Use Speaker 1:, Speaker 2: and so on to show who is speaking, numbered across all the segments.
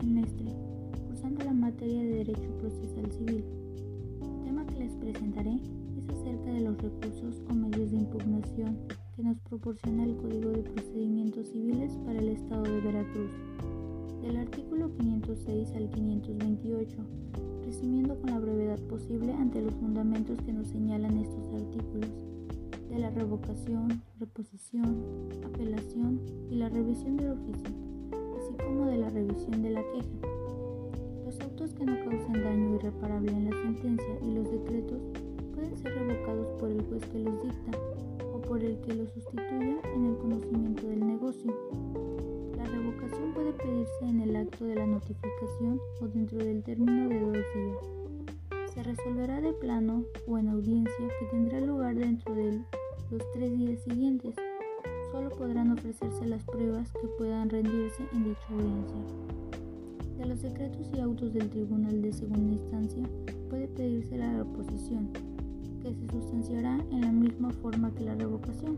Speaker 1: semestre, cursando la materia de Derecho Procesal Civil. El tema que les presentaré es acerca de los recursos o medios de impugnación que nos proporciona el Código de Procedimientos Civiles para el Estado de Veracruz, del artículo 506 al 528, resumiendo con la brevedad posible ante los fundamentos que nos señalan estos artículos de la revocación, reposición, apelación y la revisión del oficio como de la revisión de la queja. Los autos que no causen daño irreparable en la sentencia y los decretos pueden ser revocados por el juez que los dicta o por el que los sustituya en el conocimiento del negocio. La revocación puede pedirse en el acto de la notificación o dentro del término de dos días. Se resolverá de plano o en audiencia que tendrá lugar dentro de los tres días siguientes. Podrán ofrecerse las pruebas que puedan rendirse en dicha audiencia. De los decretos y autos del Tribunal de Segunda Instancia puede pedirse la reposición, que se sustanciará en la misma forma que la revocación.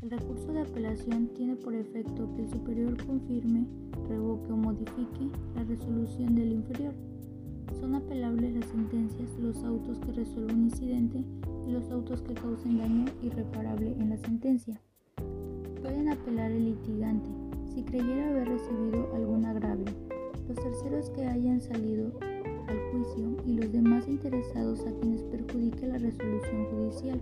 Speaker 1: El recurso de apelación tiene por efecto que el superior confirme, revoque o modifique la resolución del inferior. Son apelables las sentencias, los autos que resuelven un incidente y los autos que causen daño irreparable en la sentencia. Pueden apelar el litigante si creyera haber recibido algún agravio, los terceros que hayan salido al juicio y los demás interesados a quienes perjudique la resolución judicial.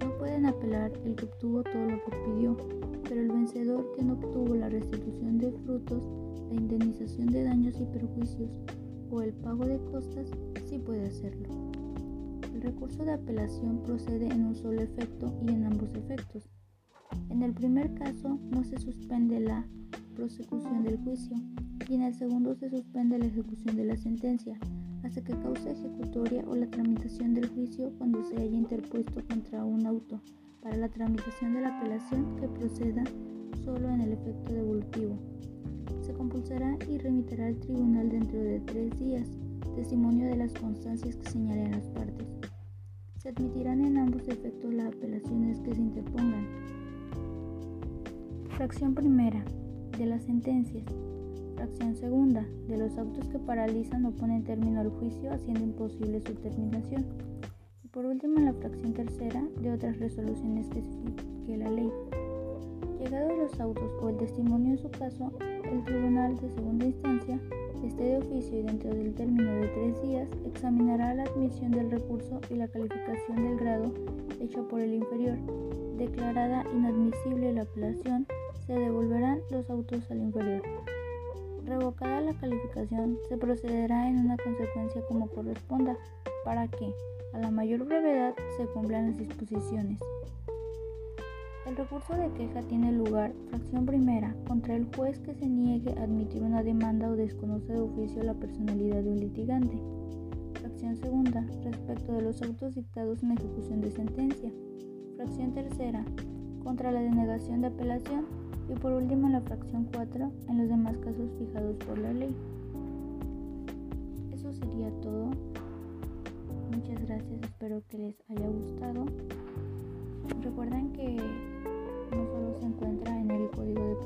Speaker 1: No pueden apelar el que obtuvo todo lo que pidió, pero el vencedor que no obtuvo la restitución de frutos, la indemnización de daños y perjuicios o el pago de costas sí puede hacerlo. El recurso de apelación procede en un solo efecto y en ambos efectos. En el primer caso no se suspende la prosecución del juicio, y en el segundo se suspende la ejecución de la sentencia hasta que cause ejecutoria o la tramitación del juicio cuando se haya interpuesto contra un auto para la tramitación de la apelación que proceda solo en el efecto devolutivo. Se compulsará y remitirá al tribunal dentro de tres días testimonio de las constancias que señalen las partes. Se admitirán en ambos efectos las apelaciones que se interpongan. Fracción primera de las sentencias. Fracción segunda, de los autos que paralizan o ponen término al juicio haciendo imposible su terminación. Y por último, la fracción tercera, de otras resoluciones que explique la ley. Llegados los autos o el testimonio en su caso, el tribunal de segunda instancia, este de oficio y dentro del término de tres días, examinará la admisión del recurso y la calificación del grado hecho por el inferior. Declarada inadmisible la apelación, se devolverán los autos al inferior. Revocada la calificación, se procederá en una consecuencia como corresponda, para que, a la mayor brevedad, se cumplan las disposiciones. El recurso de queja tiene lugar, fracción primera, contra el juez que se niegue a admitir una demanda o desconoce de oficio la personalidad de un litigante. Fracción segunda, respecto de los autos dictados en ejecución de sentencia. Fracción tercera, contra la denegación de apelación y por último la fracción 4 en los demás casos fijados por la ley. Eso sería todo. Muchas gracias, espero que les haya gustado. Recuerden que no solo se encuentra en el Código de